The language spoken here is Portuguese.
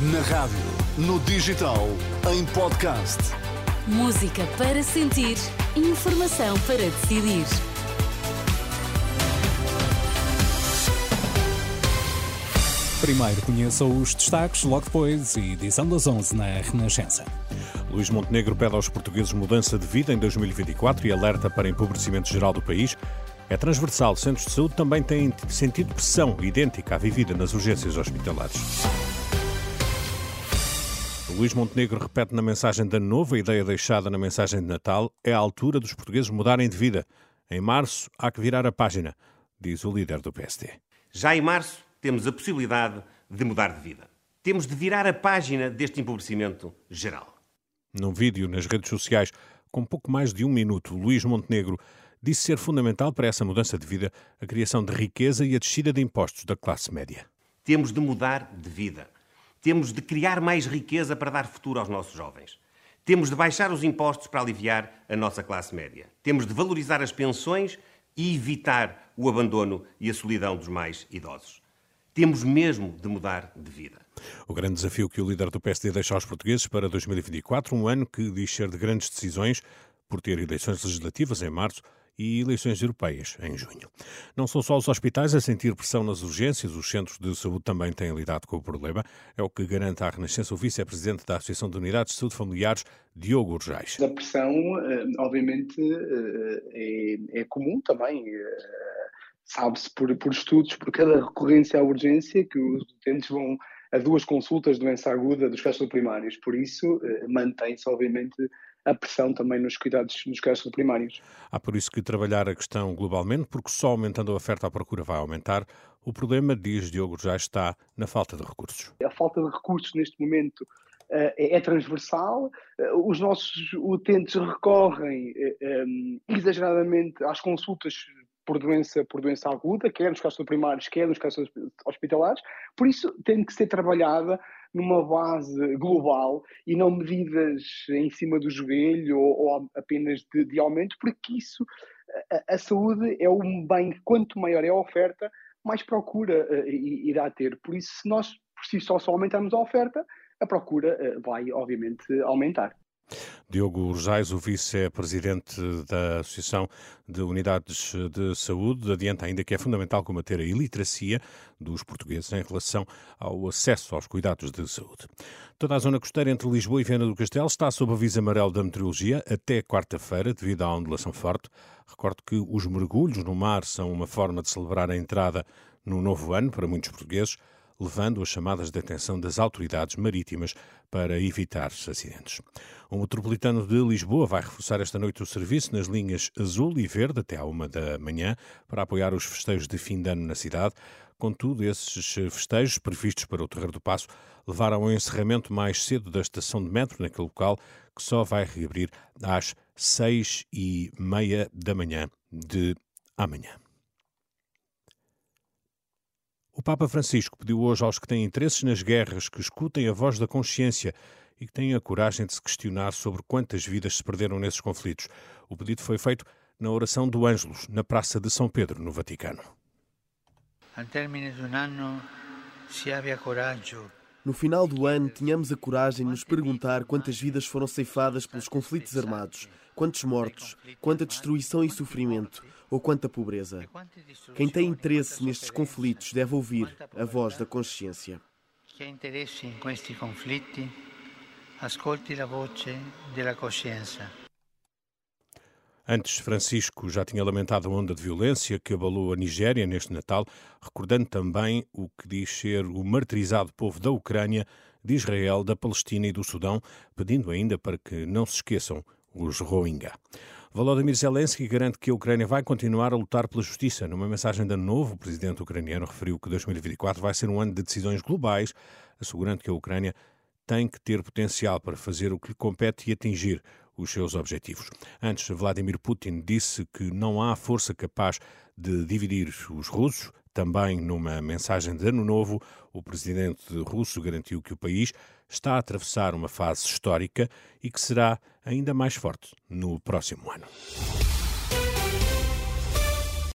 Na rádio, no digital, em podcast. Música para sentir, informação para decidir. Primeiro conheça os destaques, logo depois, edição das 11 na Renascença. Luís Montenegro pede aos portugueses mudança de vida em 2024 e alerta para empobrecimento geral do país. É transversal. Centros de saúde também têm sentido pressão idêntica à vivida nas urgências hospitalares. Luís Montenegro repete na mensagem de Ano Novo a ideia deixada na mensagem de Natal é a altura dos portugueses mudarem de vida. Em março há que virar a página, diz o líder do PSD. Já em março temos a possibilidade de mudar de vida. Temos de virar a página deste empobrecimento geral. Num vídeo nas redes sociais, com pouco mais de um minuto, Luís Montenegro disse ser fundamental para essa mudança de vida a criação de riqueza e a descida de impostos da classe média. Temos de mudar de vida. Temos de criar mais riqueza para dar futuro aos nossos jovens. Temos de baixar os impostos para aliviar a nossa classe média. Temos de valorizar as pensões e evitar o abandono e a solidão dos mais idosos. Temos mesmo de mudar de vida. O grande desafio que o líder do PSD deixa aos portugueses para 2024, um ano que diz ser de grandes decisões, por ter eleições legislativas em março e eleições europeias em junho. Não são só os hospitais a sentir pressão nas urgências, os centros de saúde também têm lidado com o problema. É o que garante à Renascença o vice-presidente da Associação de Unidades de Saúde Familiares, Diogo Urjais. A pressão, eh, obviamente, eh, é, é comum também. Eh, sabe-se por, por estudos, por cada recorrência à urgência, que os utentes vão a duas consultas de doença aguda dos casos primários. Por isso, mantém-se, obviamente, a pressão também nos cuidados nos casos primários. Há por isso que trabalhar a questão globalmente, porque só aumentando a oferta a procura vai aumentar. O problema, diz Diogo, já está na falta de recursos. A falta de recursos neste momento uh, é, transversal. Uh, os nossos utentes recorrem um, exageradamente às consultas por doença, por doença aguda, quer nos casos primários, quer nos casos hospitalares. Por isso, tem que ser trabalhada numa base global e não medidas em cima do joelho ou, ou apenas de, de, aumento, porque isso, a, a, saúde é um bem que quanto maior é a oferta, mais procura uh, irá ter. Por isso, se nós por si só, só aumentarmos a oferta, a procura uh, vai, obviamente, aumentar. Diogo Urjais, o vice-presidente da Associação de Unidades de Saúde, adianta ainda que é fundamental combater a iliteracia dos portugueses em relação ao acesso aos cuidados de saúde. Toda a zona costeira entre Lisboa e Viana do Castelo está sob aviso amarelo da meteorologia até quarta-feira, devido à ondulação forte. Recordo que os mergulhos no mar são uma forma de celebrar a entrada no novo ano para muitos portugueses levando as chamadas de atenção das autoridades marítimas para evitar acidentes. O metropolitano de Lisboa vai reforçar esta noite o serviço nas linhas azul e verde até à uma da manhã para apoiar os festejos de fim de ano na cidade. Contudo, esses festejos, previstos para o Terreiro do Passo, levaram ao encerramento mais cedo da estação de metro naquele local, que só vai reabrir às seis e meia da manhã de amanhã. O Papa Francisco pediu hoje aos que têm interesses nas guerras que escutem a voz da consciência e que tenham a coragem de se questionar sobre quantas vidas se perderam nesses conflitos. O pedido foi feito na oração do Ângelus, na Praça de São Pedro, no Vaticano. No final do ano, tenhamos a coragem de nos perguntar quantas vidas foram ceifadas pelos conflitos armados, quantos mortos, quanta destruição e sofrimento, ou quanta pobreza. Quem tem interesse nestes conflitos deve ouvir a voz da consciência. Quem interesse em estes conflitos, ascolte a voz da consciência. Antes, Francisco já tinha lamentado a onda de violência que abalou a Nigéria neste Natal, recordando também o que diz ser o martirizado povo da Ucrânia, de Israel, da Palestina e do Sudão, pedindo ainda para que não se esqueçam os Rohingya. Volodymyr Zelensky garante que a Ucrânia vai continuar a lutar pela justiça. Numa mensagem de novo, o presidente ucraniano referiu que 2024 vai ser um ano de decisões globais, assegurando que a Ucrânia tem que ter potencial para fazer o que lhe compete e atingir os seus objetivos. Antes, Vladimir Putin disse que não há força capaz de dividir os russos. Também numa mensagem de Ano Novo, o presidente russo garantiu que o país está a atravessar uma fase histórica e que será ainda mais forte no próximo ano.